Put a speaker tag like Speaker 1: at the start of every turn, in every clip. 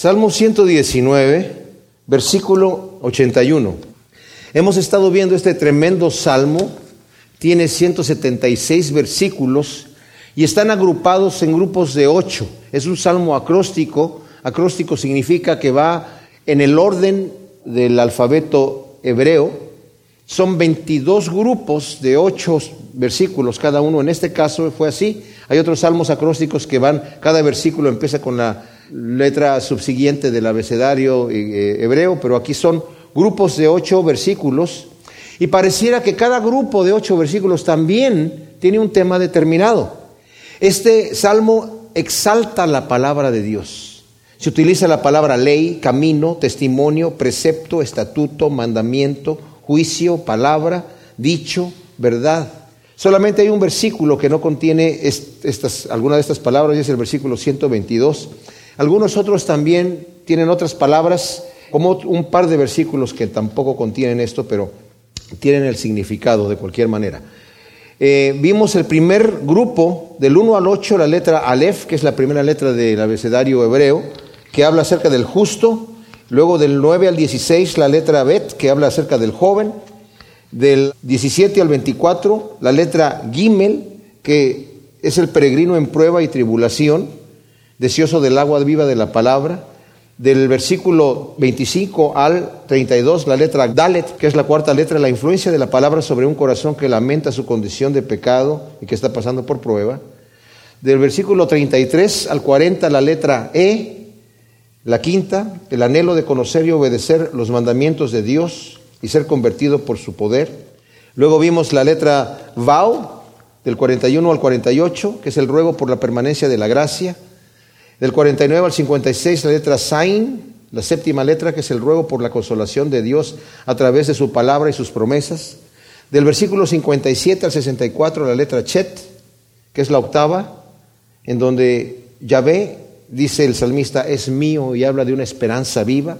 Speaker 1: Salmo 119, versículo 81. Hemos estado viendo este tremendo salmo, tiene 176 versículos y están agrupados en grupos de ocho. Es un salmo acróstico. Acróstico significa que va en el orden del alfabeto hebreo. Son 22 grupos de ocho versículos cada uno. En este caso fue así. Hay otros salmos acrósticos que van, cada versículo empieza con la letra subsiguiente del abecedario eh, hebreo, pero aquí son grupos de ocho versículos. Y pareciera que cada grupo de ocho versículos también tiene un tema determinado. Este salmo exalta la palabra de Dios. Se utiliza la palabra ley, camino, testimonio, precepto, estatuto, mandamiento, juicio, palabra, dicho, verdad. Solamente hay un versículo que no contiene estas, alguna de estas palabras y es el versículo 122. Algunos otros también tienen otras palabras, como un par de versículos que tampoco contienen esto, pero tienen el significado de cualquier manera. Eh, vimos el primer grupo, del 1 al 8, la letra Aleph, que es la primera letra del abecedario hebreo, que habla acerca del justo. Luego del 9 al 16, la letra Bet, que habla acerca del joven. Del 17 al 24, la letra Gimel, que es el peregrino en prueba y tribulación, deseoso del agua viva de la palabra del versículo 25 al 32, la letra Dalet, que es la cuarta letra, la influencia de la palabra sobre un corazón que lamenta su condición de pecado y que está pasando por prueba. Del versículo 33 al 40, la letra E, la quinta, el anhelo de conocer y obedecer los mandamientos de Dios y ser convertido por su poder. Luego vimos la letra Vau, del 41 al 48, que es el ruego por la permanencia de la gracia. Del 49 al 56 la letra Sain, la séptima letra que es el ruego por la consolación de Dios a través de su palabra y sus promesas. Del versículo 57 al 64 la letra Chet, que es la octava, en donde Yahvé, dice el salmista, es mío y habla de una esperanza viva.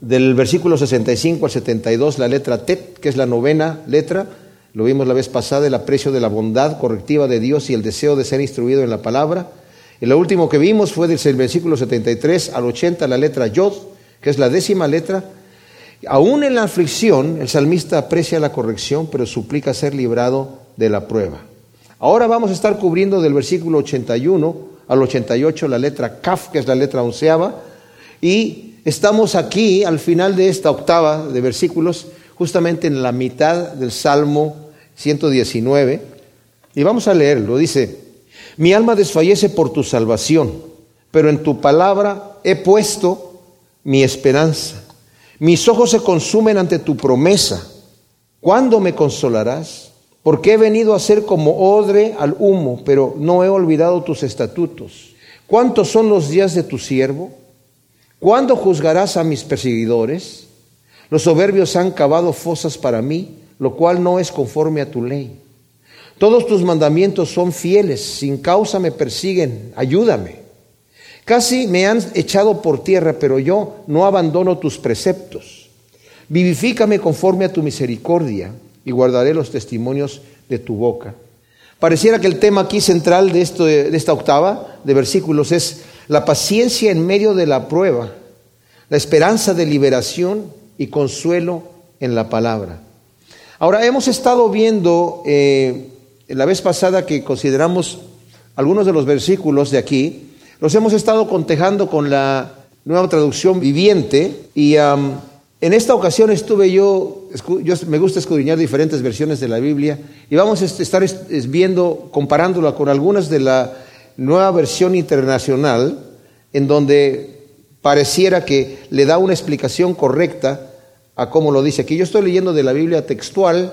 Speaker 1: Del versículo 65 al 72 la letra Tet, que es la novena letra, lo vimos la vez pasada, el aprecio de la bondad correctiva de Dios y el deseo de ser instruido en la palabra. Y lo último que vimos fue desde el versículo 73 al 80 la letra Yod, que es la décima letra. Aún en la aflicción, el salmista aprecia la corrección, pero suplica ser librado de la prueba. Ahora vamos a estar cubriendo del versículo 81 al 88 la letra Kaf, que es la letra onceava, y estamos aquí al final de esta octava de versículos, justamente en la mitad del Salmo 119, y vamos a leerlo. Dice, mi alma desfallece por tu salvación, pero en tu palabra he puesto mi esperanza. Mis ojos se consumen ante tu promesa. ¿Cuándo me consolarás? Porque he venido a ser como odre al humo, pero no he olvidado tus estatutos. ¿Cuántos son los días de tu siervo? ¿Cuándo juzgarás a mis perseguidores? Los soberbios han cavado fosas para mí, lo cual no es conforme a tu ley. Todos tus mandamientos son fieles, sin causa me persiguen, ayúdame. Casi me han echado por tierra, pero yo no abandono tus preceptos. Vivifícame conforme a tu misericordia y guardaré los testimonios de tu boca. Pareciera que el tema aquí central de, esto, de esta octava de versículos es la paciencia en medio de la prueba, la esperanza de liberación y consuelo en la palabra. Ahora, hemos estado viendo eh, la vez pasada que consideramos algunos de los versículos de aquí, los hemos estado contejando con la nueva traducción viviente y en esta ocasión estuve yo, yo me gusta escudriñar diferentes versiones de la Biblia y vamos a estar viendo, comparándola con algunas de la nueva versión internacional en donde pareciera que le da una explicación correcta a cómo lo dice aquí. Yo estoy leyendo de la Biblia textual,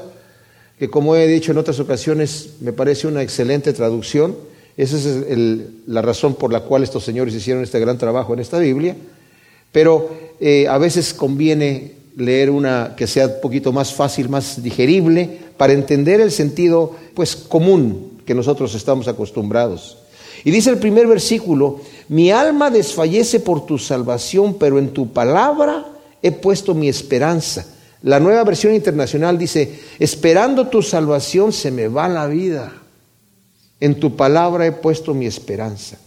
Speaker 1: que como he dicho en otras ocasiones, me parece una excelente traducción. Esa es la razón por la cual estos señores hicieron este gran trabajo en esta Biblia. Pero eh, a veces conviene leer una que sea un poquito más fácil, más digerible, para entender el sentido pues común que nosotros estamos acostumbrados. Y dice el primer versículo, mi alma desfallece por tu salvación, pero en tu palabra he puesto mi esperanza. La nueva versión internacional dice, esperando tu salvación se me va la vida. En tu palabra he puesto mi esperanza.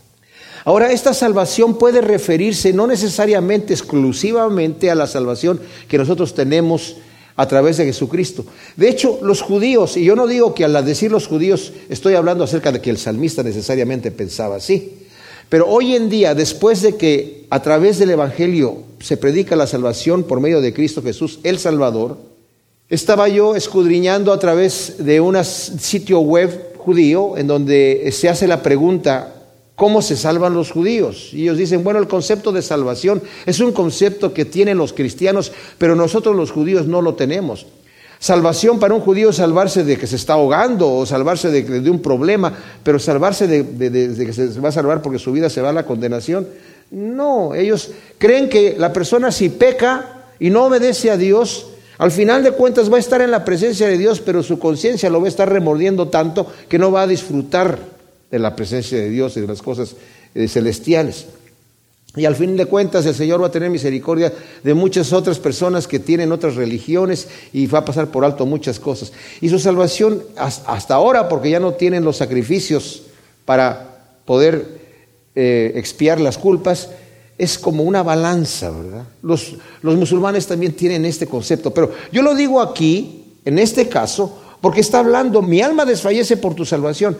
Speaker 1: Ahora, esta salvación puede referirse no necesariamente exclusivamente a la salvación que nosotros tenemos a través de Jesucristo. De hecho, los judíos, y yo no digo que al decir los judíos estoy hablando acerca de que el salmista necesariamente pensaba así, pero hoy en día, después de que a través del Evangelio se predica la salvación por medio de Cristo Jesús, el Salvador, estaba yo escudriñando a través de un sitio web judío en donde se hace la pregunta, ¿cómo se salvan los judíos? Y ellos dicen, bueno, el concepto de salvación es un concepto que tienen los cristianos, pero nosotros los judíos no lo tenemos. Salvación para un judío es salvarse de que se está ahogando o salvarse de, un problema, pero salvarse de, que se va a salvar porque su vida se va a la condenación. No, ellos creen que la persona si peca y no obedece a Dios, al final de cuentas va a estar en la presencia de Dios, pero su conciencia lo va a estar remordiendo tanto que no va a disfrutar de la presencia de Dios y de las cosas eh, celestiales. Y al fin de cuentas el Señor va a tener misericordia de muchas otras personas que tienen otras religiones y va a pasar por alto muchas cosas. Y su salvación hasta ahora, porque ya no tienen los sacrificios para poder eh, expiar las culpas, es como una balanza, ¿verdad? Los, los musulmanes también tienen este concepto, pero yo lo digo aquí, en este caso, porque está hablando, mi alma desfallece por tu salvación.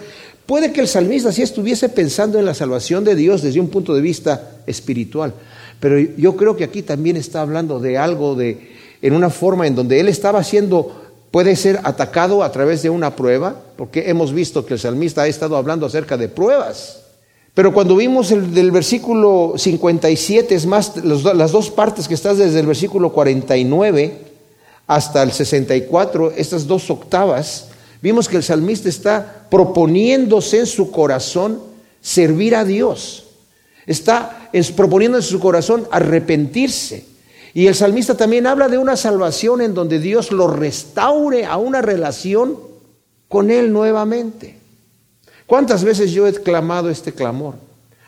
Speaker 1: Puede que el salmista sí estuviese pensando en la salvación de Dios desde un punto de vista espiritual, pero yo creo que aquí también está hablando de algo de en una forma en donde él estaba siendo puede ser atacado a través de una prueba, porque hemos visto que el salmista ha estado hablando acerca de pruebas. Pero cuando vimos el del versículo 57, es más, las dos partes que estás desde el versículo 49 hasta el 64, estas dos octavas, vimos que el salmista está proponiéndose en su corazón servir a Dios. Está proponiendo en su corazón arrepentirse. Y el salmista también habla de una salvación en donde Dios lo restaure a una relación con Él nuevamente. ¿Cuántas veces yo he clamado este clamor?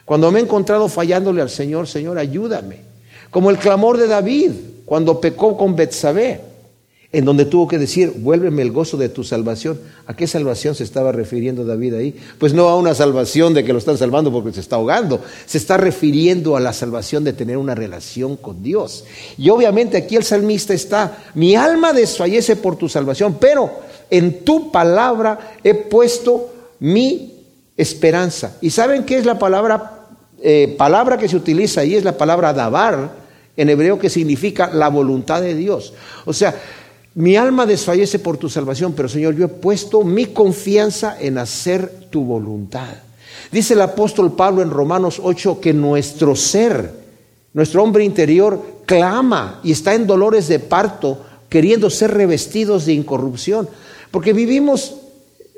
Speaker 1: Cuando me he encontrado fallándole al Señor, Señor, ayúdame. Como el clamor de David cuando pecó con Betsabé en donde tuvo que decir, vuélveme el gozo de tu salvación. ¿A qué salvación se estaba refiriendo David ahí? Pues no a una salvación de que lo están salvando porque se está ahogando, se está refiriendo a la salvación de tener una relación con Dios. Y obviamente aquí el salmista está, mi alma desfallece por tu salvación, pero en tu palabra he puesto mi esperanza. ¿Y saben qué es la palabra, eh, palabra que se utiliza ahí? Es la palabra dabar en hebreo que significa la voluntad de Dios. O sea, mi alma desfallece por tu salvación, pero Señor, yo he puesto mi confianza en hacer tu voluntad. Dice el apóstol Pablo en Romanos 8 que nuestro ser, nuestro hombre interior, clama y está en dolores de parto, queriendo ser revestidos de incorrupción. Porque vivimos,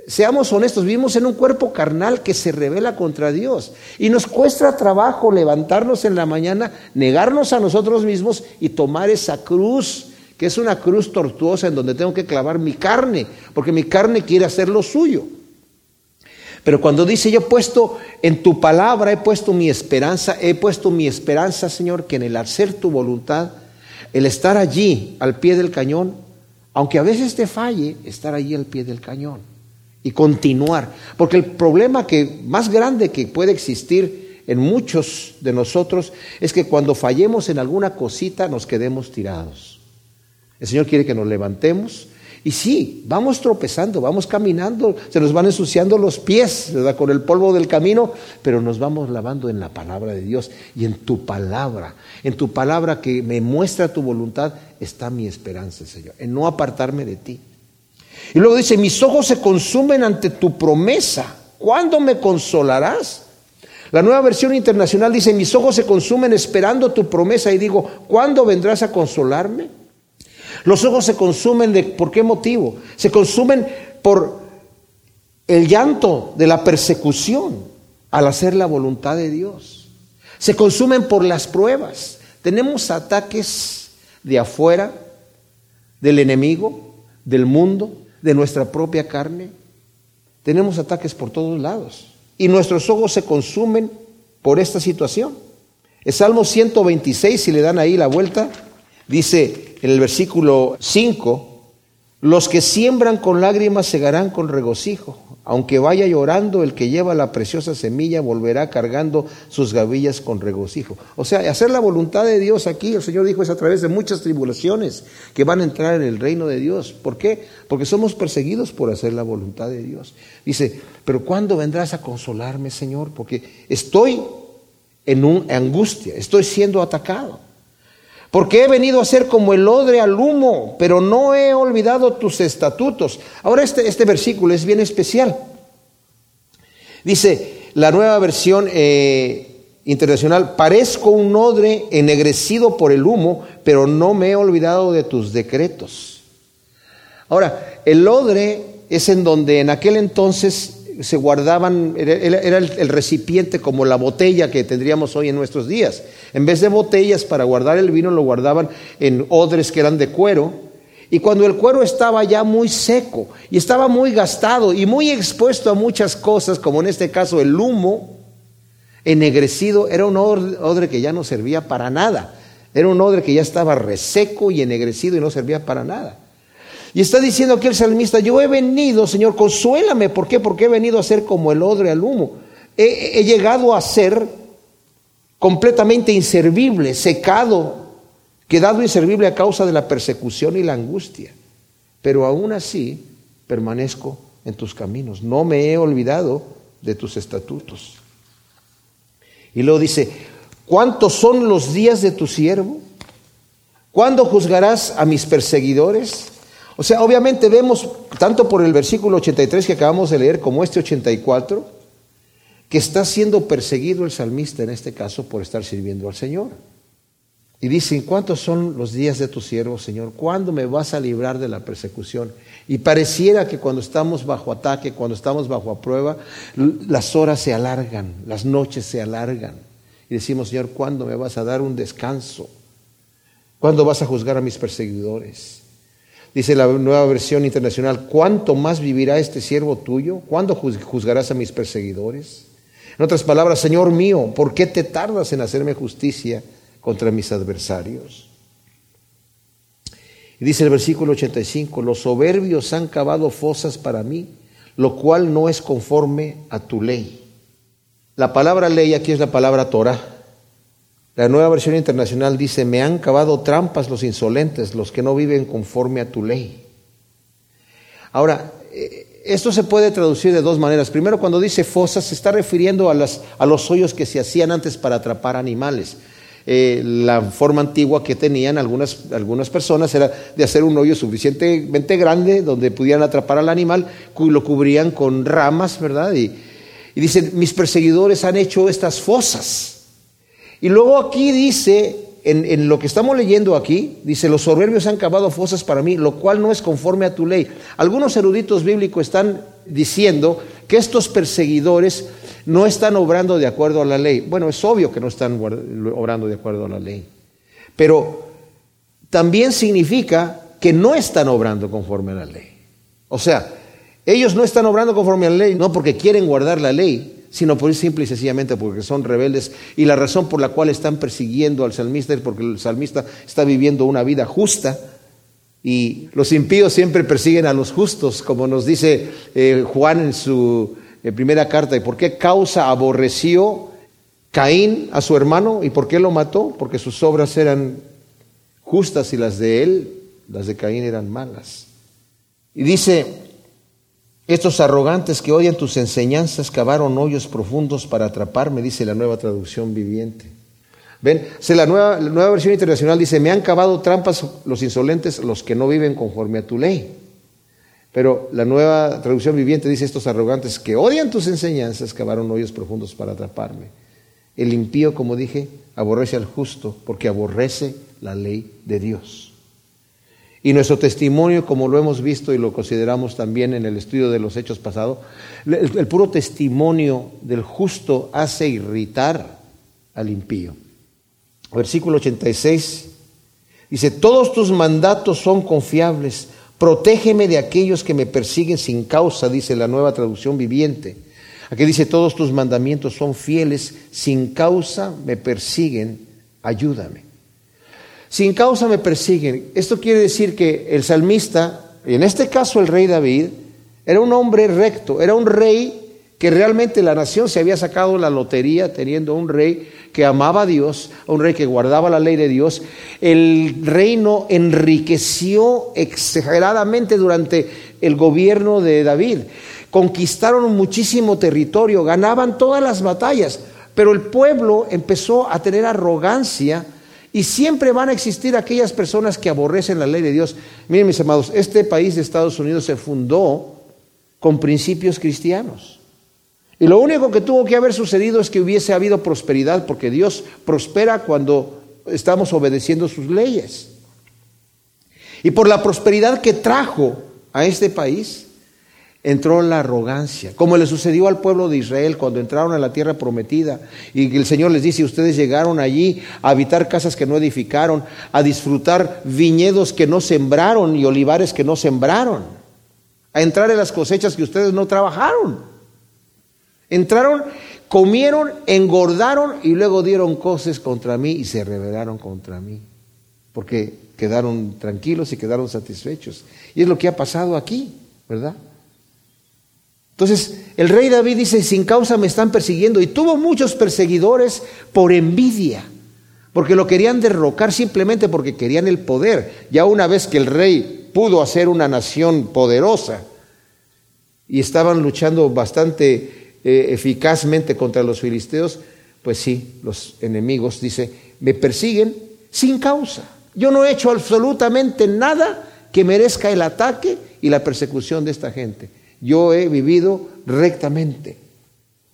Speaker 1: seamos honestos, vivimos en un cuerpo carnal que se revela contra Dios. Y nos cuesta trabajo levantarnos en la mañana, negarnos a nosotros mismos y tomar esa cruz que es una cruz tortuosa en donde tengo que clavar mi carne, porque mi carne quiere hacer lo suyo. Pero cuando dice, yo he puesto en tu palabra, he puesto mi esperanza, he puesto mi esperanza, Señor, que en el hacer tu voluntad, el estar allí al pie del cañón, aunque a veces te falle, estar allí al pie del cañón y continuar. Porque el problema que más grande que puede existir en muchos de nosotros es que cuando fallemos en alguna cosita nos quedemos tirados. El Señor quiere que nos levantemos. Y sí, vamos tropezando, vamos caminando, se nos van ensuciando los pies. Con el polvo del camino, pero nos vamos lavando en la palabra de Dios y en tu palabra. En tu palabra que me muestra tu voluntad está mi esperanza, Señor, en no apartarme de ti. Y luego dice, mis ojos se consumen ante tu promesa. ¿Cuándo me consolarás? La nueva versión internacional dice, mis ojos se consumen esperando tu promesa y digo, ¿cuándo vendrás a consolarme? Los ojos se consumen de, ¿por qué motivo? Se consumen por el llanto de la persecución al hacer la voluntad de Dios. Se consumen por las pruebas. Tenemos ataques de afuera, del enemigo, del mundo, de nuestra propia carne. Tenemos ataques por todos lados. Y nuestros ojos se consumen por esta situación. El Salmo 126, si le dan ahí la vuelta, dice, en el versículo 5, Los que siembran con lágrimas segarán con regocijo. Aunque vaya llorando, el que lleva la preciosa semilla volverá cargando sus gavillas con regocijo. O sea, hacer la voluntad de Dios aquí, el Señor dijo, es a través de muchas tribulaciones que van a entrar en el reino de Dios. ¿Por qué? Porque somos perseguidos por hacer la voluntad de Dios. Dice, pero ¿cuándo vendrás a consolarme, Señor? Porque estoy en una angustia, estoy siendo atacado. Porque he venido a ser como el odre al humo, pero no he olvidado tus estatutos. Ahora este, este versículo es bien especial. Dice la nueva versión eh, internacional, parezco un odre ennegrecido por el humo, pero no me he olvidado de tus decretos. Ahora, el odre es en donde en aquel entonces se guardaban, era, el, recipiente como la botella que tendríamos hoy en nuestros días. En vez de botellas para guardar el vino, lo guardaban en odres que eran de cuero. Y cuando el cuero estaba ya muy seco y estaba muy gastado y muy expuesto a muchas cosas, como en este caso el humo ennegrecido, era un odre que ya no servía para nada. Era un odre que ya estaba reseco y ennegrecido y no servía para nada. Y está diciendo aquí el salmista, yo he venido, Señor, consuélame. ¿Por qué? Porque he venido a ser como el odre al humo. He, he llegado a ser completamente inservible, secado, quedado inservible a causa de la persecución y la angustia. Pero aún así permanezco en tus caminos. No me he olvidado de tus estatutos. Y luego dice, ¿cuántos son los días de tu siervo? ¿Cuándo juzgarás a mis perseguidores? O sea, obviamente vemos, tanto por el versículo 83 que acabamos de leer como este 84, que está siendo perseguido el salmista en este caso por estar sirviendo al Señor. Y dicen, ¿cuántos son los días de tu siervo, Señor? ¿Cuándo me vas a librar de la persecución? Y pareciera que cuando estamos bajo ataque, cuando estamos bajo prueba, las horas se alargan, las noches se alargan. Y decimos, Señor, ¿cuándo me vas a dar un descanso? ¿Cuándo vas a juzgar a mis perseguidores? Dice la nueva versión internacional, ¿cuánto más vivirá este siervo tuyo? ¿Cuándo juzgarás a mis perseguidores? En otras palabras, Señor mío, ¿por qué te tardas en hacerme justicia contra mis adversarios? Y dice el versículo 85, los soberbios han cavado fosas para mí, lo cual no es conforme a tu ley. La palabra ley aquí es la palabra Torah. La nueva versión internacional dice, me han cavado trampas los insolentes, los que no viven conforme a tu ley. Ahora, eh, esto se puede traducir de dos maneras. Primero, cuando dice fosas, se está refiriendo a, las, a los hoyos que se hacían antes para atrapar animales. Eh, la forma antigua que tenían algunas, algunas personas era de hacer un hoyo suficientemente grande donde pudieran atrapar al animal, lo cubrían con ramas, ¿verdad? Y, y dicen, mis perseguidores han hecho estas fosas. Y luego aquí dice, en, lo que estamos leyendo aquí, dice, los soberbios han cavado fosas para mí, lo cual no es conforme a tu ley. Algunos eruditos bíblicos están diciendo que estos perseguidores no están obrando de acuerdo a la ley. Bueno, es obvio que no están obrando de acuerdo a la ley. Pero también significa que no están obrando conforme a la ley. O sea, ellos no están obrando conforme a la ley, no porque quieren guardar la ley, sino por simple y sencillamente porque son rebeldes y la razón por la cual están persiguiendo al salmista es porque el salmista está viviendo una vida justa y los impíos siempre persiguen a los justos, como nos dice eh, Juan en su eh, primera carta. ¿Y por qué causa aborreció Caín a su hermano? ¿Y por qué lo mató? Porque sus obras eran justas y las de él, las de Caín eran malas. Y dice estos arrogantes que odian tus enseñanzas cavaron hoyos profundos para atraparme, dice la nueva traducción viviente. Ven, la, nueva, la nueva versión internacional dice, me han cavado trampas los insolentes, los que no viven conforme a tu ley. Pero la nueva traducción viviente dice, estos arrogantes que odian tus enseñanzas cavaron hoyos profundos para atraparme. El impío, como dije, aborrece al justo porque aborrece la ley de Dios. Y nuestro testimonio, como lo hemos visto y lo consideramos también en el estudio de los hechos pasados, el, puro testimonio del justo hace irritar al impío. Versículo 86 dice, todos tus mandatos son confiables, protégeme de aquellos que me persiguen sin causa, dice la nueva traducción viviente. Aquí dice, todos tus mandamientos son fieles, sin causa me persiguen, ayúdame. Sin causa me persiguen. Esto quiere decir que el salmista y en este caso el rey David, era un hombre recto, era un rey que realmente la nación se había sacado la lotería teniendo un rey que amaba a Dios, un rey que guardaba la ley de Dios. El reino enriqueció exageradamente durante el gobierno de David. Conquistaron muchísimo territorio, ganaban todas las batallas, pero el pueblo empezó a tener arrogancia y siempre van a existir aquellas personas que aborrecen la ley de Dios. Miren mis amados, este país de Estados Unidos se fundó con principios cristianos. Y lo único que tuvo que haber sucedido es que hubiese habido prosperidad, porque Dios prospera cuando estamos obedeciendo sus leyes. Y por la prosperidad que trajo a este país, entró la arrogancia, como le sucedió al pueblo de Israel cuando entraron a la tierra prometida y el Señor les dice, ustedes llegaron allí a habitar casas que no edificaron, a disfrutar viñedos que no sembraron y olivares que no sembraron, a entrar en las cosechas que ustedes no trabajaron. Entraron, comieron, engordaron y luego dieron cosas contra mí y se rebelaron contra mí, porque quedaron tranquilos y quedaron satisfechos. Y es lo que ha pasado aquí, ¿verdad? Entonces, el rey David dice, sin causa me están persiguiendo y tuvo muchos perseguidores por envidia, porque lo querían derrocar simplemente porque querían el poder. Ya una vez que el rey pudo hacer una nación poderosa y estaban luchando bastante eh, eficazmente contra los filisteos, pues sí, los enemigos, dice, me persiguen sin causa. Yo no he hecho absolutamente nada que merezca el ataque y la persecución de esta gente yo he vivido rectamente.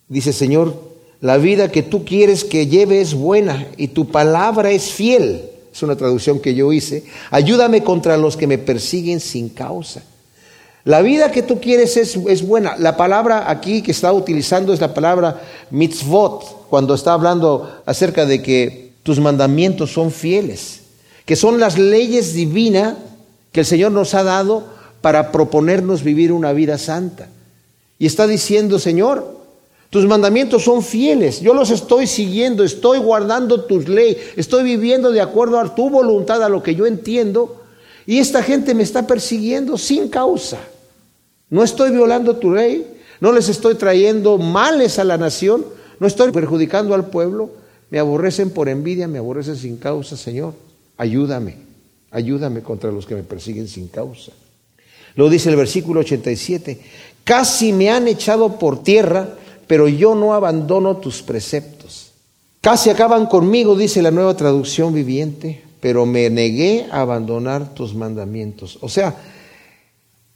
Speaker 1: Dice, Señor, la vida que tú quieres que lleve es buena y tu palabra es fiel. Es una traducción que yo hice. Ayúdame contra los que me persiguen sin causa. La vida que tú quieres es, es, buena. La palabra aquí que está utilizando es la palabra mitzvot, cuando está hablando acerca de que tus mandamientos son fieles, que son las leyes divinas que el Señor nos ha dado para proponernos vivir una vida santa. Y está diciendo, Señor, tus mandamientos son fieles, yo los estoy siguiendo, estoy guardando tus leyes, estoy viviendo de acuerdo a tu voluntad, a lo que yo entiendo, y esta gente me está persiguiendo sin causa. No estoy violando tu ley, no les estoy trayendo males a la nación, no estoy perjudicando al pueblo, me aborrecen por envidia, me aborrecen sin causa, Señor. Ayúdame, ayúdame contra los que me persiguen sin causa. Lo dice el versículo 87. Casi me han echado por tierra, pero yo no abandono tus preceptos. Casi acaban conmigo, dice la nueva traducción viviente, pero me negué a abandonar tus mandamientos. O sea,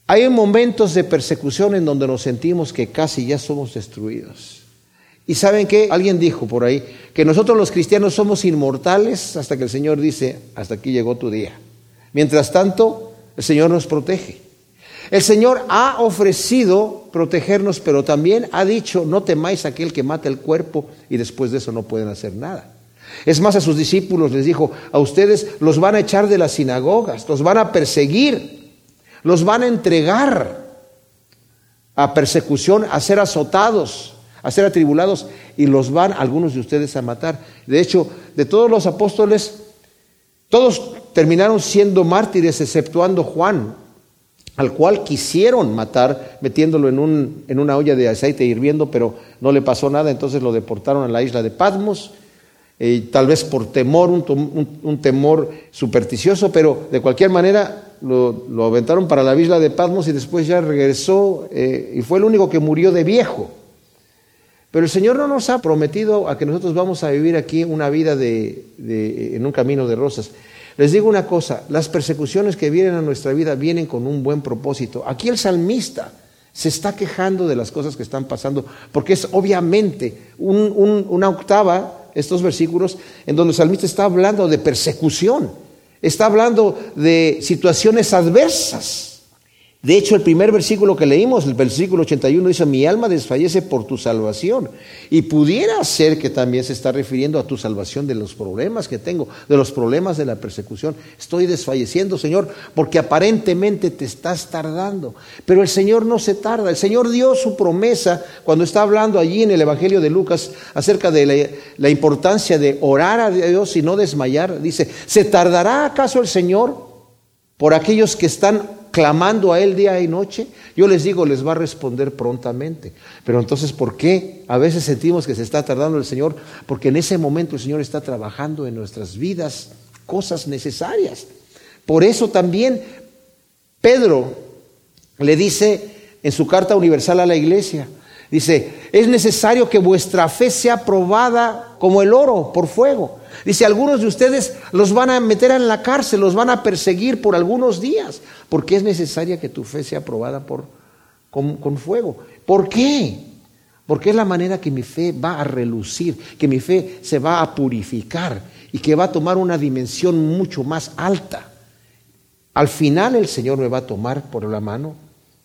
Speaker 1: hay momentos de persecución en donde nos sentimos que casi ya somos destruidos. Y saben que alguien dijo por ahí que nosotros los cristianos somos inmortales hasta que el Señor dice, hasta aquí llegó tu día. Mientras tanto, el Señor nos protege. El Señor ha ofrecido protegernos, pero también ha dicho, no temáis aquel que mata el cuerpo y después de eso no pueden hacer nada. Es más, a sus discípulos les dijo, a ustedes los van a echar de las sinagogas, los van a perseguir, los van a entregar a persecución, a ser azotados, a ser atribulados y los van algunos de ustedes a matar. De hecho, de todos los apóstoles, todos terminaron siendo mártires, exceptuando Juan, al cual quisieron matar metiéndolo en, un, en una olla de aceite hirviendo, pero no le pasó nada, entonces lo deportaron a la isla de Patmos, eh, tal vez por temor, un, temor supersticioso, pero de cualquier manera lo, aventaron para la isla de Patmos y después ya regresó eh, y fue el único que murió de viejo. Pero el Señor no nos ha prometido a que nosotros vamos a vivir aquí una vida de, en un camino de rosas. Les digo una cosa, las persecuciones que vienen a nuestra vida vienen con un buen propósito. Aquí el salmista se está quejando de las cosas que están pasando, porque es obviamente una octava, estos versículos, en donde el salmista está hablando de persecución, está hablando de situaciones adversas. De hecho, el primer versículo que leímos, el versículo 81, dice, mi alma desfallece por tu salvación. Y pudiera ser que también se está refiriendo a tu salvación de los problemas que tengo, de los problemas de la persecución. Estoy desfalleciendo, Señor, porque aparentemente te estás tardando. Pero el Señor no se tarda. El Señor dio su promesa cuando está hablando allí en el Evangelio de Lucas acerca de la, la importancia de orar a Dios y no desmayar. Dice, ¿se tardará acaso el Señor por aquellos que están clamando a Él día y noche, yo les digo, les va a responder prontamente. Pero entonces, ¿por qué? A veces sentimos que se está tardando el Señor, porque en ese momento el Señor está trabajando en nuestras vidas cosas necesarias. Por eso también Pedro le dice en su carta universal a la iglesia, dice, es necesario que vuestra fe sea probada como el oro por fuego. Dice, algunos de ustedes los van a meter en la cárcel, los van a perseguir por algunos días, porque es necesaria que tu fe sea probada por, con, con fuego. ¿Por qué? Porque es la manera que mi fe va a relucir, que mi fe se va a purificar y que va a tomar una dimensión mucho más alta. Al final el Señor me va a tomar por la mano,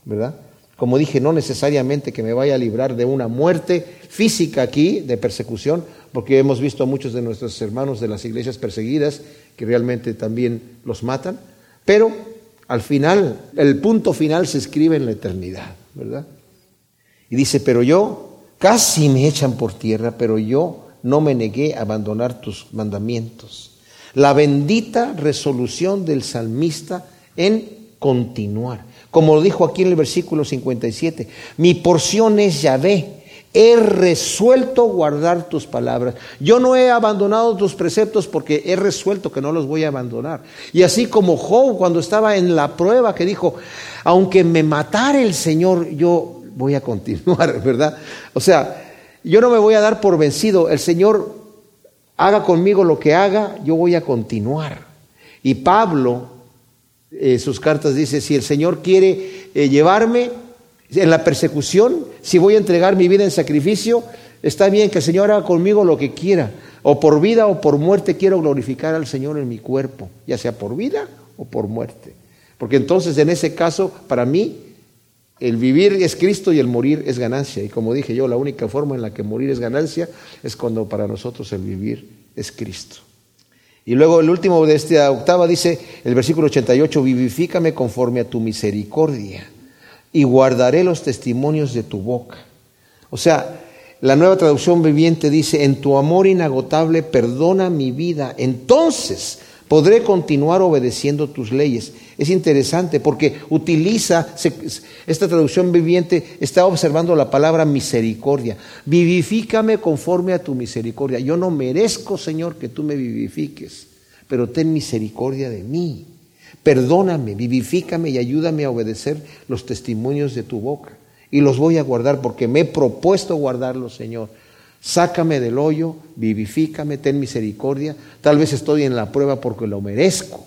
Speaker 1: ¿verdad? Como dije, no necesariamente que me vaya a librar de una muerte física aquí, de persecución, porque hemos visto a muchos de nuestros hermanos de las iglesias perseguidas que realmente también los matan, pero al final, el punto final se escribe en la eternidad, ¿verdad? Y dice, pero yo, casi me echan por tierra, pero yo no me negué a abandonar tus mandamientos. La bendita resolución del salmista en continuar. Como dijo aquí en el versículo 57, mi porción es Yahvé, he resuelto guardar tus palabras. Yo no he abandonado tus preceptos porque he resuelto que no los voy a abandonar. Y así como Job cuando estaba en la prueba que dijo, aunque me matara el Señor, yo voy a continuar, ¿verdad? O sea, yo no me voy a dar por vencido. El Señor haga conmigo lo que haga, yo voy a continuar. Y Pablo eh, sus cartas dice, si el Señor quiere eh, llevarme en la persecución, si voy a entregar mi vida en sacrificio, está bien que el Señor haga conmigo lo que quiera. O por vida o por muerte quiero glorificar al Señor en mi cuerpo, ya sea por vida o por muerte. Porque entonces en ese caso, para mí, el vivir es Cristo y el morir es ganancia. Y como dije yo, la única forma en la que morir es ganancia es cuando para nosotros el vivir es Cristo. Y luego el último de esta octava dice, el versículo 88, vivifícame conforme a tu misericordia y guardaré los testimonios de tu boca. O sea, la nueva traducción viviente dice, en tu amor inagotable perdona mi vida, entonces podré continuar obedeciendo tus leyes. Es interesante porque utiliza, esta traducción viviente está observando la palabra misericordia. Vivifícame conforme a tu misericordia. Yo no merezco, Señor, que tú me vivifiques, pero ten misericordia de mí. Perdóname, vivifícame y ayúdame a obedecer los testimonios de tu boca. Y los voy a guardar porque me he propuesto guardarlos, Señor. Sácame del hoyo, vivifícame, ten misericordia. Tal vez estoy en la prueba porque lo merezco,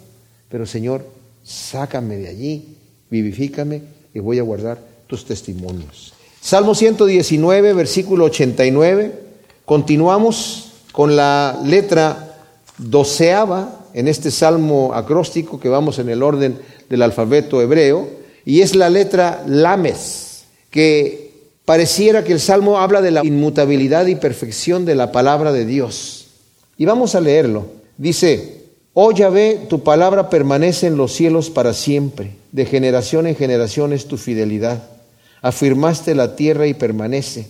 Speaker 1: pero Señor, sácame de allí, vivifícame y voy a guardar tus testimonios. Salmo 119, versículo 89. Continuamos con la letra doceava en este salmo acróstico que vamos en el orden del alfabeto hebreo, y es la letra lames, que Pareciera que el Salmo habla de la inmutabilidad y perfección de la palabra de Dios. Y vamos a leerlo. Dice, Oh Yahvé, tu palabra permanece en los cielos para siempre, de generación en generación es tu fidelidad. Afirmaste la tierra y permanece.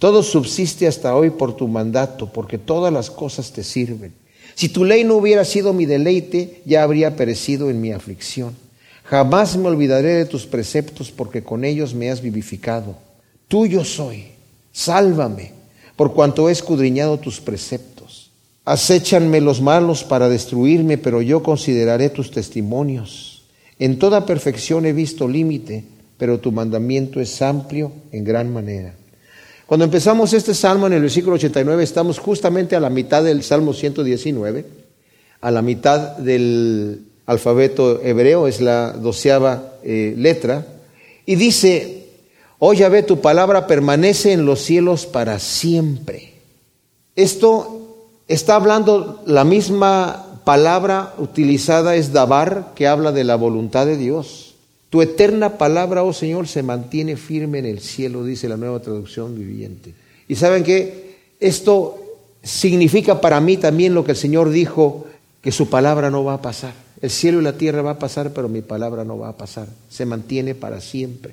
Speaker 1: Todo subsiste hasta hoy por tu mandato, porque todas las cosas te sirven. Si tu ley no hubiera sido mi deleite, ya habría perecido en mi aflicción. Jamás me olvidaré de tus preceptos, porque con ellos me has vivificado tuyo soy, sálvame, por cuanto he escudriñado tus preceptos. Acéchanme los malos para destruirme, pero yo consideraré tus testimonios. En toda perfección he visto límite, pero tu mandamiento es amplio en gran manera. Cuando empezamos este salmo en el versículo 89, estamos justamente a la mitad del salmo 119, a la mitad del alfabeto hebreo, es la doceava eh, letra, y dice, Oh Yahvé, tu palabra permanece en los cielos para siempre. Esto está hablando la misma palabra utilizada es dabar, que habla de la voluntad de Dios. Tu eterna palabra, oh Señor, se mantiene firme en el cielo, dice la nueva traducción viviente. Y saben que esto significa para mí también lo que el Señor dijo, que su palabra no va a pasar. El cielo y la tierra va a pasar, pero mi palabra no va a pasar. Se mantiene para siempre.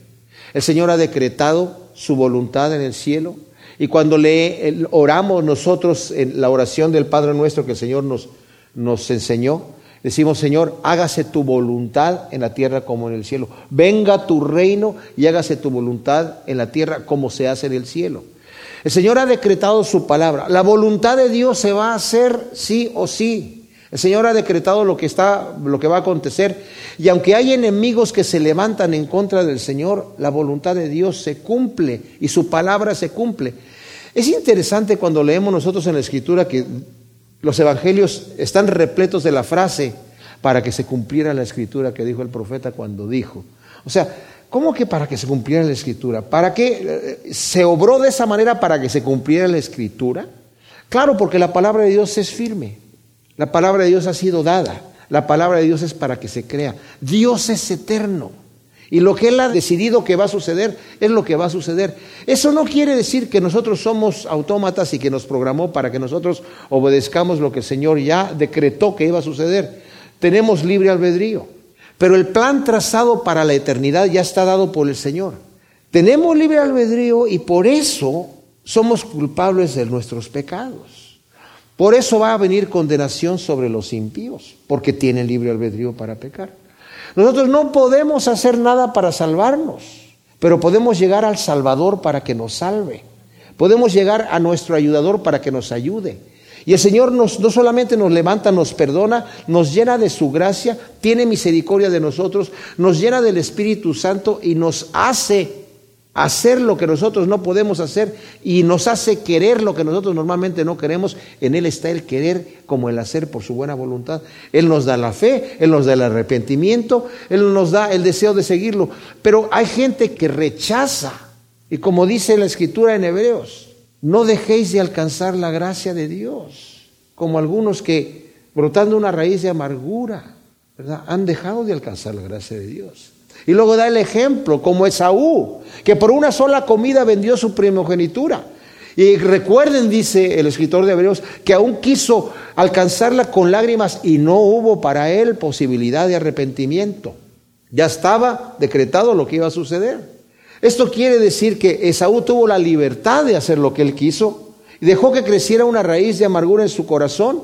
Speaker 1: El Señor ha decretado su voluntad en el cielo. Y cuando le oramos nosotros en la oración del Padre nuestro que el Señor nos, nos enseñó, Decimos, Señor, hágase tu voluntad en la tierra como en el cielo. Venga tu reino y hágase tu voluntad en la tierra como se hace en el cielo. El Señor ha decretado su palabra. La voluntad de Dios se va a hacer sí o sí. El Señor ha decretado lo que está, lo que va a acontecer. Y aunque hay enemigos que se levantan en contra del Señor, la voluntad de Dios se cumple y su palabra se cumple. Es interesante cuando leemos nosotros en la Escritura que los evangelios están repletos de la frase para que se cumpliera la escritura que dijo el profeta cuando dijo. O sea, ¿cómo que para que se cumpliera la escritura? ¿Para qué eh, se obró de esa manera para que se cumpliera la escritura? Claro, porque la palabra de Dios es firme. La palabra de Dios ha sido dada. La palabra de Dios es para que se crea. Dios es eterno. Y lo que Él ha decidido que va a suceder es lo que va a suceder. Eso no quiere decir que nosotros somos autómatas y que nos programó para que nosotros obedezcamos lo que el Señor ya decretó que iba a suceder. Tenemos libre albedrío. Pero el plan trazado para la eternidad ya está dado por el Señor. Tenemos libre albedrío y por eso somos culpables de nuestros pecados. Por eso va a venir condenación sobre los impíos, porque tienen libre albedrío para pecar. Nosotros no podemos hacer nada para salvarnos, pero podemos llegar al Salvador para que nos salve. Podemos llegar a nuestro ayudador para que nos ayude. Y el Señor no solamente nos levanta, nos perdona, nos llena de su gracia, tiene misericordia de nosotros, nos llena del Espíritu Santo y nos hace hacer lo que nosotros no podemos hacer y nos hace querer lo que nosotros normalmente no queremos. En Él está el querer como el hacer por su buena voluntad. Él nos da la fe, Él nos da el arrepentimiento, Él nos da el deseo de seguirlo. Pero hay gente que rechaza. Y como dice la escritura en Hebreos, no dejéis de alcanzar la gracia de Dios, como algunos que, brotando una raíz de amargura, han dejado de alcanzar la gracia de Dios. Y luego da el ejemplo, como Esaú, que por una sola comida vendió su primogenitura. Y recuerden, dice el escritor de Hebreos, que aún quiso alcanzarla con lágrimas y no hubo para él posibilidad de arrepentimiento. Ya estaba decretado lo que iba a suceder. Esto quiere decir que Esaú tuvo la libertad de hacer lo que él quiso y dejó que creciera una raíz de amargura en su corazón,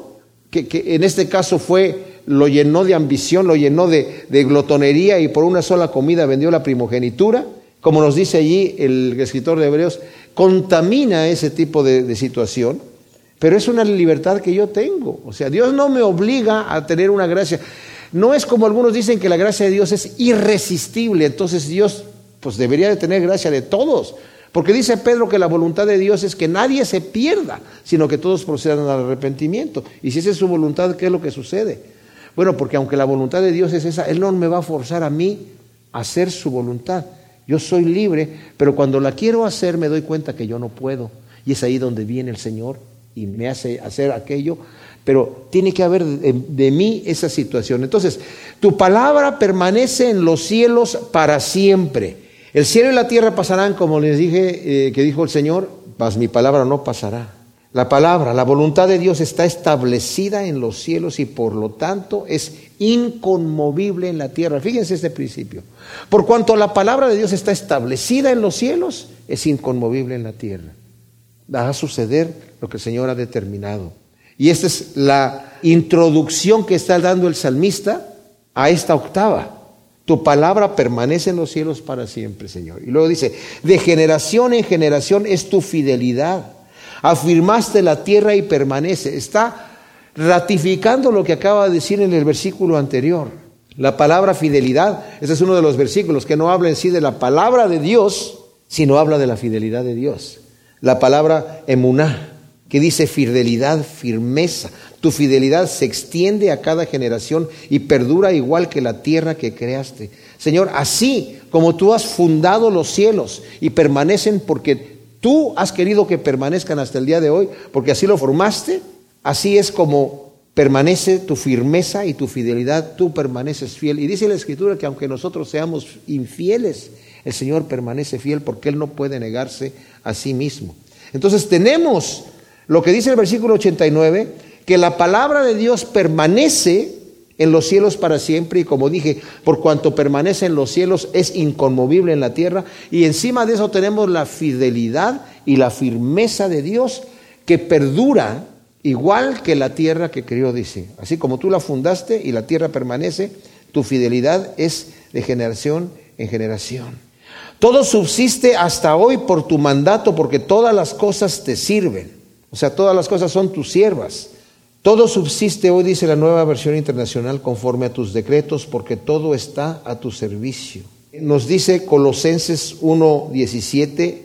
Speaker 1: que, que en este caso fue lo llenó de ambición, lo llenó de, glotonería y por una sola comida vendió la primogenitura, como nos dice allí el escritor de Hebreos, contamina ese tipo de, situación, pero es una libertad que yo tengo. O sea, Dios no me obliga a tener una gracia. No es como algunos dicen que la gracia de Dios es irresistible, entonces Dios pues debería de tener gracia de todos. Porque dice Pedro que la voluntad de Dios es que nadie se pierda, sino que todos procedan al arrepentimiento. Y si esa es su voluntad, ¿qué es lo que sucede? Bueno, porque aunque la voluntad de Dios es esa, Él no me va a forzar a mí a hacer su voluntad. Yo soy libre, pero cuando la quiero hacer me doy cuenta que yo no puedo. Y es ahí donde viene el Señor y me hace hacer aquello. Pero tiene que haber de, mí esa situación. Entonces, tu palabra permanece en los cielos para siempre. El cielo y la tierra pasarán, como les dije, eh, que dijo el Señor, mas mi palabra no pasará. La palabra, la voluntad de Dios está establecida en los cielos y por lo tanto es inconmovible en la tierra. Fíjense este principio. Por cuanto la palabra de Dios está establecida en los cielos, es inconmovible en la tierra. Va a suceder lo que el Señor ha determinado. Y esta es la introducción que está dando el salmista a esta octava. Tu palabra permanece en los cielos para siempre, Señor. Y luego dice, de generación en generación es tu fidelidad afirmaste la tierra y permanece. Está ratificando lo que acaba de decir en el versículo anterior. La palabra fidelidad, ese es uno de los versículos que no habla en sí de la palabra de Dios, sino habla de la fidelidad de Dios. La palabra emuná, que dice fidelidad, firmeza. Tu fidelidad se extiende a cada generación y perdura igual que la tierra que creaste. Señor, así como tú has fundado los cielos y permanecen porque Tú has querido que permanezcan hasta el día de hoy porque así lo formaste, así es como permanece tu firmeza y tu fidelidad, tú permaneces fiel. Y dice la Escritura que aunque nosotros seamos infieles, el Señor permanece fiel porque Él no puede negarse a sí mismo. Entonces tenemos lo que dice el versículo 89, que la palabra de Dios permanece en los cielos para siempre y como dije, por cuanto permanece en los cielos es inconmovible en la tierra y encima de eso tenemos la fidelidad y la firmeza de Dios que perdura igual que la tierra que crió, dice. Así como tú la fundaste y la tierra permanece, tu fidelidad es de generación en generación. Todo subsiste hasta hoy por tu mandato, porque todas las cosas te sirven. O sea, todas las cosas son tus siervas. Todo subsiste hoy, dice la nueva versión internacional, conforme a tus decretos, porque todo está a tu servicio. Nos dice Colosenses 1.17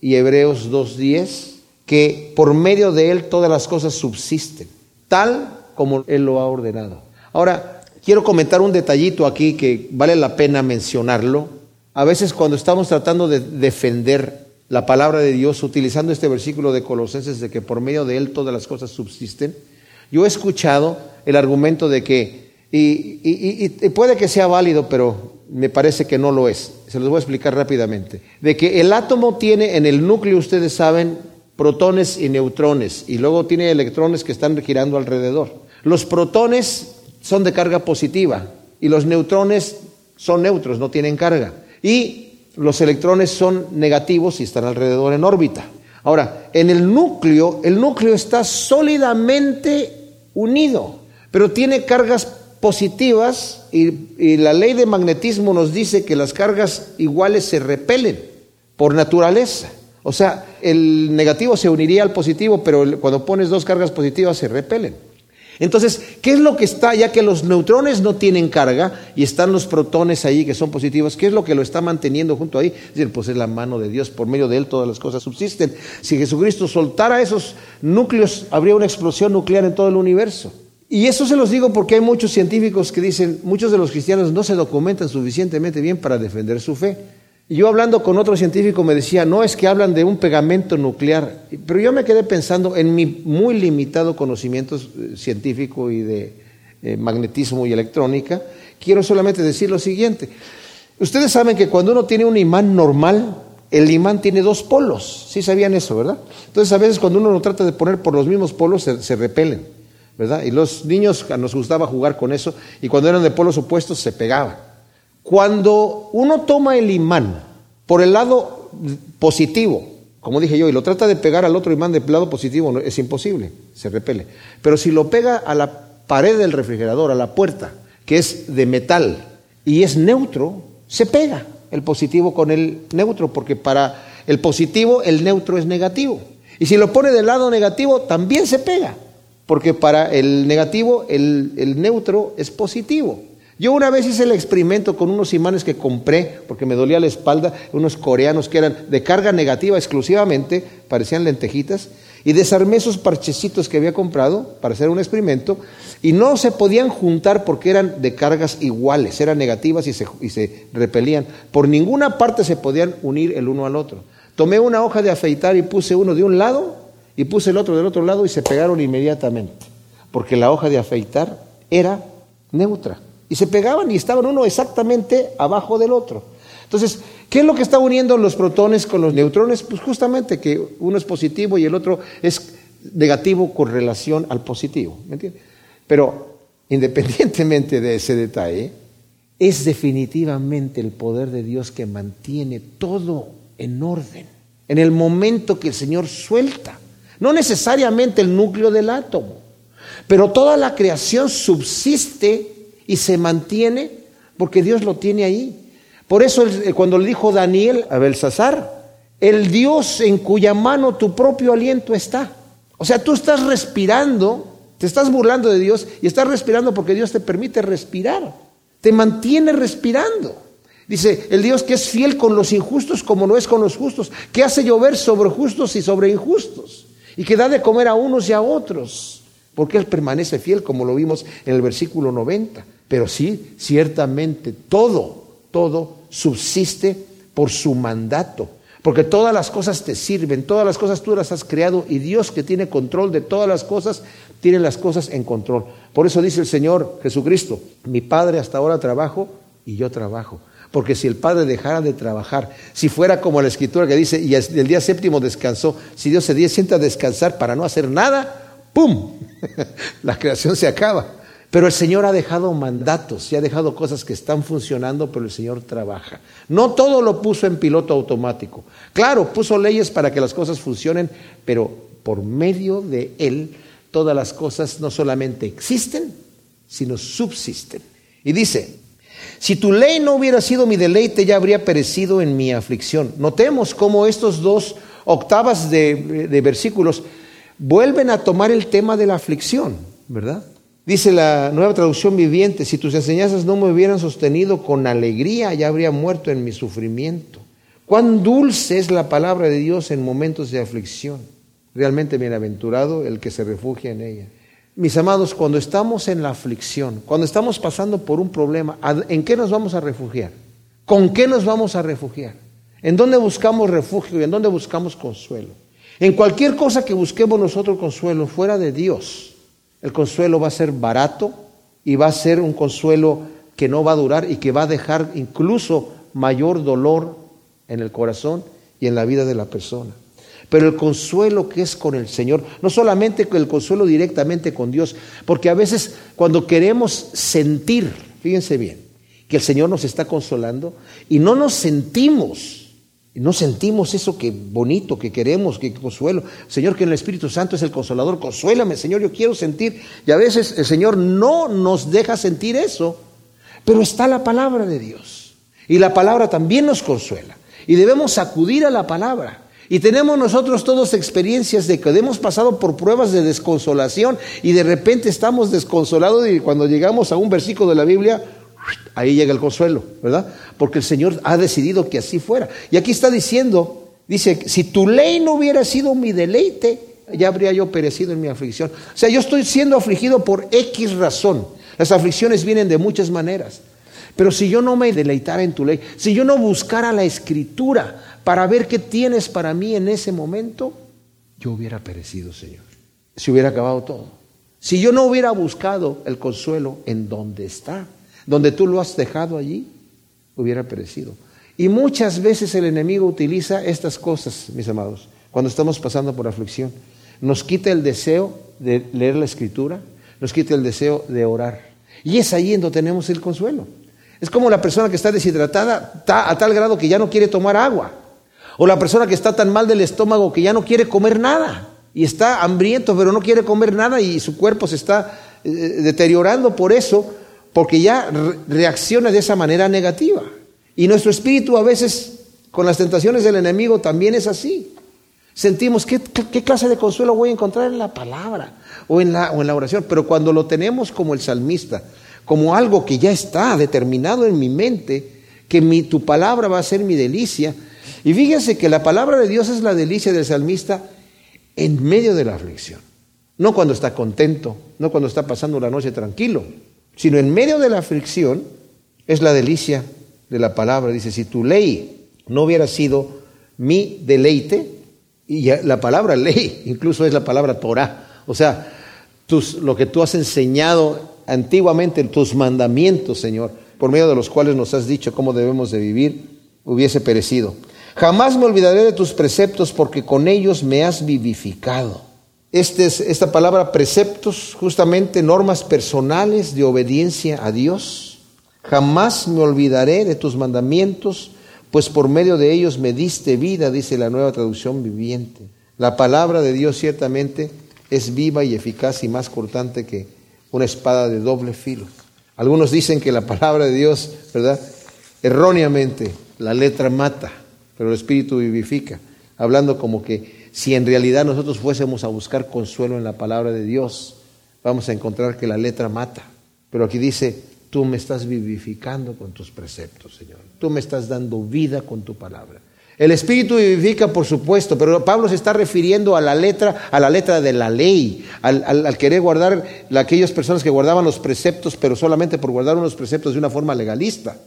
Speaker 1: y Hebreos 2.10 que por medio de Él todas las cosas subsisten, tal como Él lo ha ordenado. Ahora, quiero comentar un detallito aquí que vale la pena mencionarlo. A veces cuando estamos tratando de defender la palabra de Dios utilizando este versículo de Colosenses de que por medio de Él todas las cosas subsisten, yo he escuchado el argumento de que, y, puede que sea válido, pero me parece que no lo es. Se los voy a explicar rápidamente. De que el átomo tiene en el núcleo, ustedes saben, protones y neutrones, y luego tiene electrones que están girando alrededor. Los protones son de carga positiva y los neutrones son neutros, no tienen carga. Y los electrones son negativos y están alrededor en órbita. Ahora, en el núcleo, el núcleo está sólidamente unido, pero tiene cargas positivas y, la ley de magnetismo nos dice que las cargas iguales se repelen por naturaleza. O sea, el negativo se uniría al positivo, pero cuando pones dos cargas positivas se repelen. Entonces, ¿qué es lo que está, ya que los neutrones no tienen carga y están los protones ahí que son positivos, qué es lo que lo está manteniendo junto ahí? Es decir, pues es la mano de Dios, por medio de él todas las cosas subsisten. Si Jesucristo soltara esos núcleos, habría una explosión nuclear en todo el universo. Y eso se los digo porque hay muchos científicos que dicen, muchos de los cristianos no se documentan suficientemente bien para defender su fe. Yo hablando con otro científico me decía, no es que hablan de un pegamento nuclear, pero yo me quedé pensando en mi muy limitado conocimiento eh, científico y de eh, magnetismo y electrónica, quiero solamente decir lo siguiente. Ustedes saben que cuando uno tiene un imán normal, el imán tiene dos polos, sí sabían eso, ¿verdad? Entonces a veces cuando uno lo trata de poner por los mismos polos se, se repelen, ¿verdad? Y los niños nos gustaba jugar con eso y cuando eran de polos opuestos se pegaban. Cuando uno toma el imán por el lado positivo, como dije yo, y lo trata de pegar al otro imán del lado positivo, es imposible, se repele. Pero si lo pega a la pared del refrigerador, a la puerta, que es de metal y es neutro, se pega el positivo con el neutro, porque para el positivo el neutro es negativo. Y si lo pone del lado negativo, también se pega, porque para el negativo el, el neutro es positivo. Yo una vez hice el experimento con unos imanes que compré, porque me dolía la espalda, unos coreanos que eran de carga negativa exclusivamente, parecían lentejitas, y desarmé esos parchecitos que había comprado para hacer un experimento, y no se podían juntar porque eran de cargas iguales, eran negativas y se, y se repelían. Por ninguna parte se podían unir el uno al otro. Tomé una hoja de afeitar y puse uno de un lado y puse el otro del otro lado y se pegaron inmediatamente, porque la hoja de afeitar era neutra. Y se pegaban y estaban uno exactamente abajo del otro. Entonces, ¿qué es lo que está uniendo los protones con los neutrones? Pues justamente que uno es positivo y el otro es negativo con relación al positivo. ¿Me entiendes? Pero independientemente de ese detalle, es definitivamente el poder de Dios que mantiene todo en orden. En el momento que el Señor suelta, no necesariamente el núcleo del átomo, pero toda la creación subsiste y se mantiene porque Dios lo tiene ahí. Por eso cuando le dijo Daniel a Belsasar, el Dios en cuya mano tu propio aliento está. O sea, tú estás respirando, te estás burlando de Dios y estás respirando porque Dios te permite respirar. Te mantiene respirando. Dice, el Dios que es fiel con los injustos como no es con los justos, que hace llover sobre justos y sobre injustos, y que da de comer a unos y a otros, porque Él permanece fiel como lo vimos en el versículo 90. Pero sí, ciertamente todo, todo subsiste por su mandato. Porque todas las cosas te sirven, todas las cosas tú las has creado y Dios que tiene control de todas las cosas, tiene las cosas en control. Por eso dice el Señor Jesucristo, mi Padre hasta ahora trabajo y yo trabajo. Porque si el Padre dejara de trabajar, si fuera como la escritura que dice, y el día séptimo descansó, si Dios se sienta a descansar para no hacer nada, ¡pum! la creación se acaba. Pero el Señor ha dejado mandatos y ha dejado cosas que están funcionando, pero el Señor trabaja. No todo lo puso en piloto automático. Claro, puso leyes para que las cosas funcionen, pero por medio de Él todas las cosas no solamente existen, sino subsisten. Y dice, si tu ley no hubiera sido mi deleite, ya habría perecido en mi aflicción. Notemos cómo estos dos octavas de, de versículos vuelven a tomar el tema de la aflicción, ¿verdad? Dice la nueva traducción viviente, si tus enseñanzas no me hubieran sostenido con alegría, ya habría muerto en mi sufrimiento. Cuán dulce es la palabra de Dios en momentos de aflicción. Realmente bienaventurado el que se refugia en ella. Mis amados, cuando estamos en la aflicción, cuando estamos pasando por un problema, ¿en qué nos vamos a refugiar? ¿Con qué nos vamos a refugiar? ¿En dónde buscamos refugio y en dónde buscamos consuelo? En cualquier cosa que busquemos nosotros consuelo fuera de Dios, el consuelo va a ser barato y va a ser un consuelo que no va a durar y que va a dejar incluso mayor dolor en el corazón y en la vida de la persona. Pero el consuelo que es con el Señor, no solamente el consuelo directamente con Dios, porque a veces cuando queremos sentir, fíjense bien, que el Señor nos está consolando y no nos sentimos no sentimos eso que bonito, que queremos, que consuelo. Señor, que el Espíritu Santo es el consolador, consuélame, Señor, yo quiero sentir. Y a veces el Señor no nos deja sentir eso, pero está la palabra de Dios. Y la palabra también nos consuela. Y debemos acudir a la palabra. Y tenemos nosotros todos experiencias de que hemos pasado por pruebas de desconsolación y de repente estamos desconsolados y cuando llegamos a un versículo de la Biblia, Ahí llega el consuelo, ¿verdad? Porque el Señor ha decidido que así fuera. Y aquí está diciendo, dice, si tu ley no hubiera sido mi deleite, ya habría yo perecido en mi aflicción. O sea, yo estoy siendo afligido por X razón. Las aflicciones vienen de muchas maneras. Pero si yo no me deleitara en tu ley, si yo no buscara la escritura para ver qué tienes para mí en ese momento, yo hubiera perecido, Señor. Se hubiera acabado todo. Si yo no hubiera buscado el consuelo en donde está donde tú lo has dejado allí, hubiera perecido. Y muchas veces el enemigo utiliza estas cosas, mis amados, cuando estamos pasando por aflicción. Nos quita el deseo de leer la escritura, nos quita el deseo de orar. Y es ahí en donde tenemos el consuelo. Es como la persona que está deshidratada a tal grado que ya no quiere tomar agua. O la persona que está tan mal del estómago que ya no quiere comer nada. Y está hambriento, pero no quiere comer nada y su cuerpo se está eh, deteriorando por eso porque ya reacciona de esa manera negativa. Y nuestro espíritu a veces con las tentaciones del enemigo también es así. Sentimos, ¿qué, clase de consuelo voy a encontrar en la palabra o en la, oración? Pero cuando lo tenemos como el salmista, como algo que ya está determinado en mi mente, que mi, tu palabra va a ser mi delicia. Y fíjense que la palabra de Dios es la delicia del salmista en medio de la aflicción. No cuando está contento, no cuando está pasando la noche tranquilo, sino en medio de la aflicción es la delicia de la palabra. Dice, si tu ley no hubiera sido mi deleite, y la palabra ley incluso es la palabra Torah, o sea, lo que tú has enseñado antiguamente, tus mandamientos, Señor, por medio de los cuales nos has dicho cómo debemos de vivir, hubiese perecido. Jamás me olvidaré de tus preceptos porque con ellos me has vivificado. Este esta palabra preceptos, justamente normas personales de obediencia a Dios. Jamás me olvidaré de tus mandamientos, pues por medio de ellos me diste vida, dice la nueva traducción viviente. La palabra de Dios ciertamente es viva y eficaz y más cortante que una espada de doble filo. Algunos dicen que la palabra de Dios, ¿verdad? Erróneamente, la letra mata, pero el espíritu vivifica, hablando como que si en realidad nosotros fuésemos a buscar consuelo en la palabra de Dios, vamos a encontrar que la letra mata. Pero aquí dice, tú me estás vivificando con tus preceptos, Señor. Tú me estás dando vida con tu palabra. El Espíritu vivifica, por supuesto, pero Pablo se está refiriendo a la letra, a la letra de la ley, al, querer guardar aquellas personas que guardaban los preceptos, pero solamente por guardar unos preceptos de una forma legalista.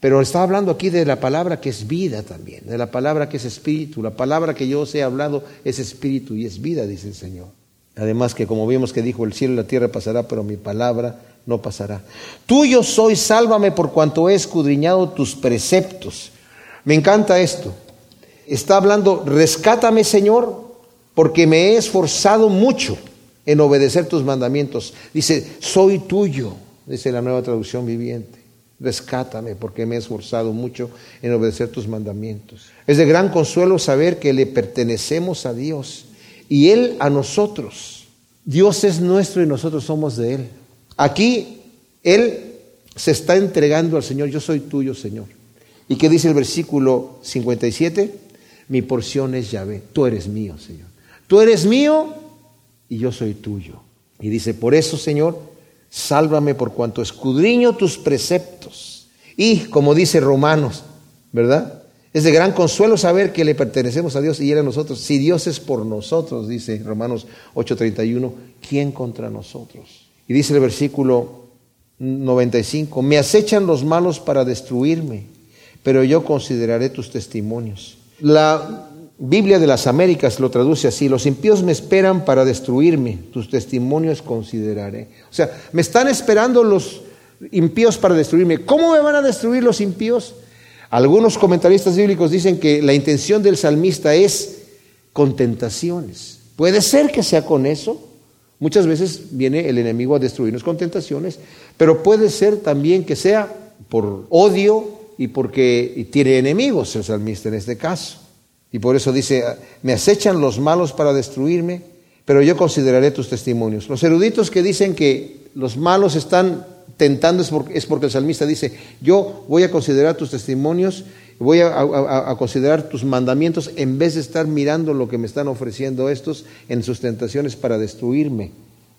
Speaker 1: Pero está hablando aquí de la palabra que es vida también, de la palabra que es espíritu. La palabra que yo os he hablado es espíritu y es vida, dice el Señor. Además que como vimos que dijo, el cielo y la tierra pasará, pero mi palabra no pasará. Tuyo soy, sálvame por cuanto he escudriñado tus preceptos. Me encanta esto. Está hablando, rescátame Señor, porque me he esforzado mucho en obedecer tus mandamientos. Dice, soy tuyo, dice la nueva traducción viviente. Rescátame porque me he esforzado mucho en obedecer tus mandamientos. Es de gran consuelo saber que le pertenecemos a Dios y Él a nosotros. Dios es nuestro y nosotros somos de Él. Aquí Él se está entregando al Señor, yo soy tuyo, Señor. ¿Y qué dice el versículo 57? Mi porción es Yahvé, tú eres mío, Señor. Tú eres mío y yo soy tuyo. Y dice, por eso, Señor, sálvame por cuanto escudriño tus preceptos. Y, como dice Romanos, ¿verdad? Es de gran consuelo saber que le pertenecemos a Dios y Él a nosotros. Si Dios es por nosotros, dice Romanos 8:31, ¿quién contra nosotros? Y dice el versículo 95, me acechan los malos para destruirme, pero yo consideraré tus testimonios. La Biblia de las Américas lo traduce así, los impíos me esperan para destruirme, tus testimonios consideraré. O sea, me están esperando los impíos para destruirme. ¿Cómo me van a destruir los impíos? Algunos comentaristas bíblicos dicen que la intención del salmista es con tentaciones. Puede ser que sea con eso. Muchas veces viene el enemigo a destruirnos con tentaciones, pero puede ser también que sea por odio y porque tiene enemigos el salmista en este caso. Y por eso dice, me acechan los malos para destruirme, pero yo consideraré tus testimonios. Los eruditos que dicen que los malos están tentando es porque, el salmista dice, yo voy a considerar tus testimonios, voy a, considerar tus mandamientos en vez de estar mirando lo que me están ofreciendo estos en sus tentaciones para destruirme.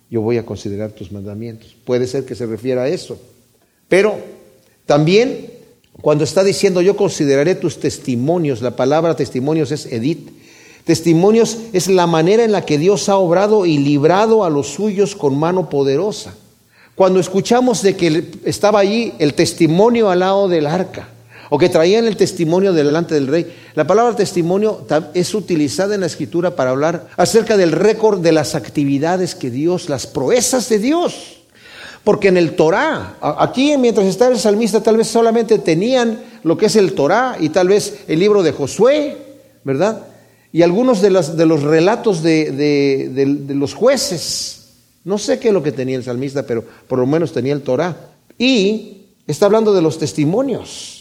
Speaker 1: Yo voy a considerar tus mandamientos. Puede ser que se refiera a eso. Pero también cuando está diciendo yo consideraré tus testimonios, la palabra testimonios es edit. Testimonios es la manera en la que Dios ha obrado y librado a los suyos con mano poderosa. Cuando escuchamos de que estaba allí el testimonio al lado del arca, o que traían el testimonio delante del rey, la palabra testimonio es utilizada en la escritura para hablar acerca del récord de las actividades que Dios, las proezas de Dios. Porque en el Torah, aquí mientras estaba el salmista, tal vez solamente tenían lo que es el Torah y tal vez el libro de Josué, ¿verdad? Y algunos de, de los relatos de, de, los jueces. No sé qué es lo que tenía el salmista, pero por lo menos tenía el Torah. Y está hablando de los testimonios.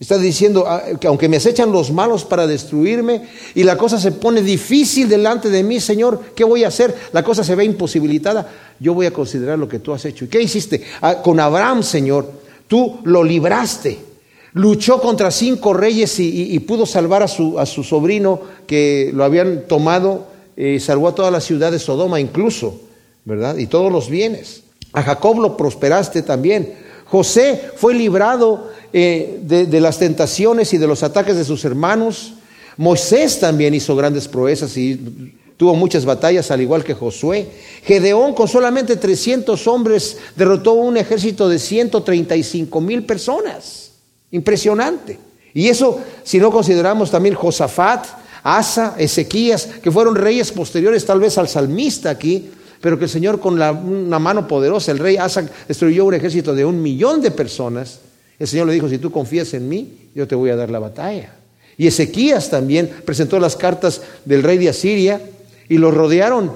Speaker 1: Está diciendo ah, que aunque me acechan los malos para destruirme y la cosa se pone difícil delante de mí, Señor, ¿qué voy a hacer? La cosa se ve imposibilitada. Yo voy a considerar lo que tú has hecho. ¿Y qué hiciste? Ah, con Abraham, Señor, tú lo libraste. Luchó contra cinco reyes y, pudo salvar a su, sobrino que lo habían tomado, eh, salvó a toda la ciudad de Sodoma incluso, ¿verdad? Y todos los bienes. A Jacob lo prosperaste también. José fue librado eh, de, las tentaciones y de los ataques de sus hermanos. Moisés también hizo grandes proezas y tuvo muchas batallas, al igual que Josué. Gedeón, con solamente 300 hombres, derrotó un ejército de 135 mil personas. Impresionante. Y eso, si no consideramos también Josafat, Asa, Ezequías, que fueron reyes posteriores tal vez al salmista aquí, pero que el Señor con una mano poderosa, el rey Asa destruyó un ejército de un millón de personas. El Señor le dijo, si tú confías en mí, yo te voy a dar la batalla. Y Ezequías también presentó las cartas del rey de Asiria y lo rodearon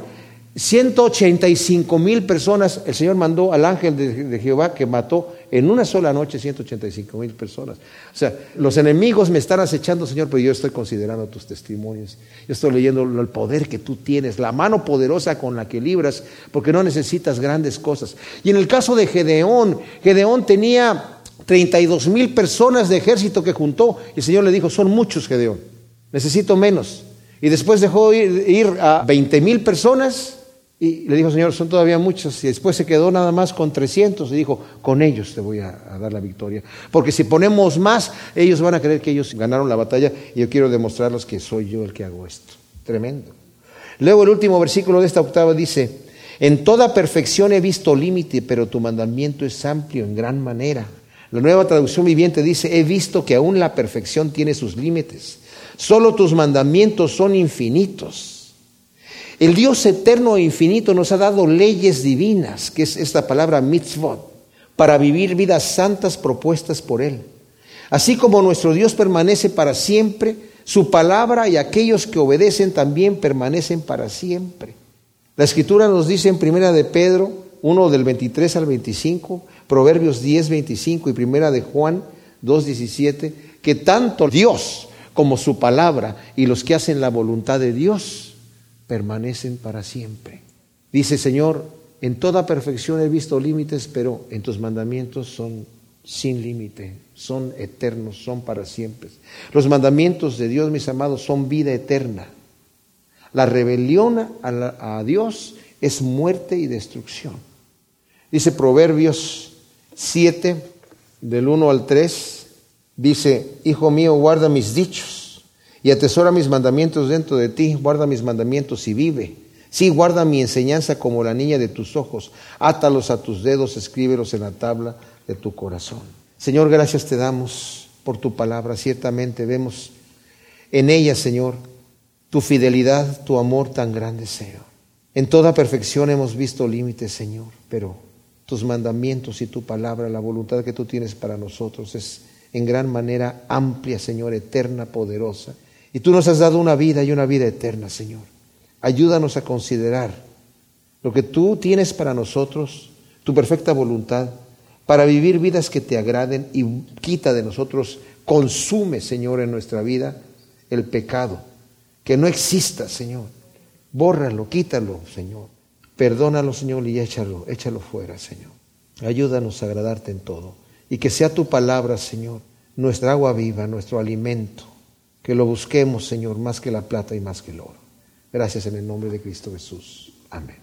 Speaker 1: 185 mil personas. El Señor mandó al ángel de, Jehová que mató en una sola noche 185 mil personas. O sea, los enemigos me están acechando, Señor, pero yo estoy considerando tus testimonios. Yo estoy leyendo el poder que tú tienes, la mano poderosa con la que libras, porque no necesitas grandes cosas. Y en el caso de Gedeón, Gedeón tenía 32 mil personas de ejército que juntó. Y el Señor le dijo, son muchos, Gedeón, necesito menos. Y después dejó ir, a 20 mil personas y le dijo, Señor, son todavía muchos. Y después se quedó nada más con 300 y dijo, con ellos te voy a, dar la victoria. Porque si ponemos más, ellos van a creer que ellos ganaron la batalla y yo quiero demostrarles que soy yo el que hago esto. Tremendo. Luego el último versículo de esta octava dice, en toda perfección he visto límite, pero tu mandamiento es amplio en gran manera. La nueva traducción viviente dice, he visto que aún la perfección tiene sus límites. Solo tus mandamientos son infinitos. El Dios eterno e infinito nos ha dado leyes divinas, que es esta palabra mitzvot, para vivir vidas santas propuestas por Él. Así como nuestro Dios permanece para siempre, su palabra y aquellos que obedecen también permanecen para siempre. La escritura nos dice en primera de Pedro 1 del 23 al 25, Proverbios 10, 25 y primera de Juan 2, 17, que tanto Dios como su palabra y los que hacen la voluntad de Dios permanecen para siempre. Dice, Señor, en toda perfección he visto límites, pero en tus mandamientos son sin límite, son eternos, son para siempre. Los mandamientos de Dios, mis amados, son vida eterna. La rebelión a, a Dios es muerte y destrucción. Dice Proverbios 7, del 1 al 3, dice, Hijo mío, guarda mis dichos y atesora mis mandamientos dentro de ti, guarda mis mandamientos y vive. Sí, guarda mi enseñanza como la niña de tus ojos, átalos a tus dedos, escríbelos en la tabla de tu corazón. Señor, gracias te damos por tu palabra. Ciertamente vemos en ella, Señor, tu fidelidad, tu amor tan grande, Señor. En toda perfección hemos visto límites, Señor, pero tus mandamientos y tu palabra, la voluntad que tú tienes para nosotros es en gran manera amplia, Señor, eterna, poderosa. Y tú nos has dado una vida y una vida eterna, Señor. Ayúdanos a considerar lo que tú tienes para nosotros, tu perfecta voluntad, para vivir vidas que te agraden y quita de nosotros, consume, Señor, en nuestra vida el pecado. Que no exista, Señor. Bórralo, quítalo, Señor. Perdónalo, Señor, y échalo, échalo fuera, Señor. Ayúdanos a agradarte en todo. Y que sea tu palabra, Señor, nuestra agua viva, nuestro alimento. Que lo busquemos, Señor, más que la plata y más que el oro. Gracias en el nombre de Cristo Jesús. Amén.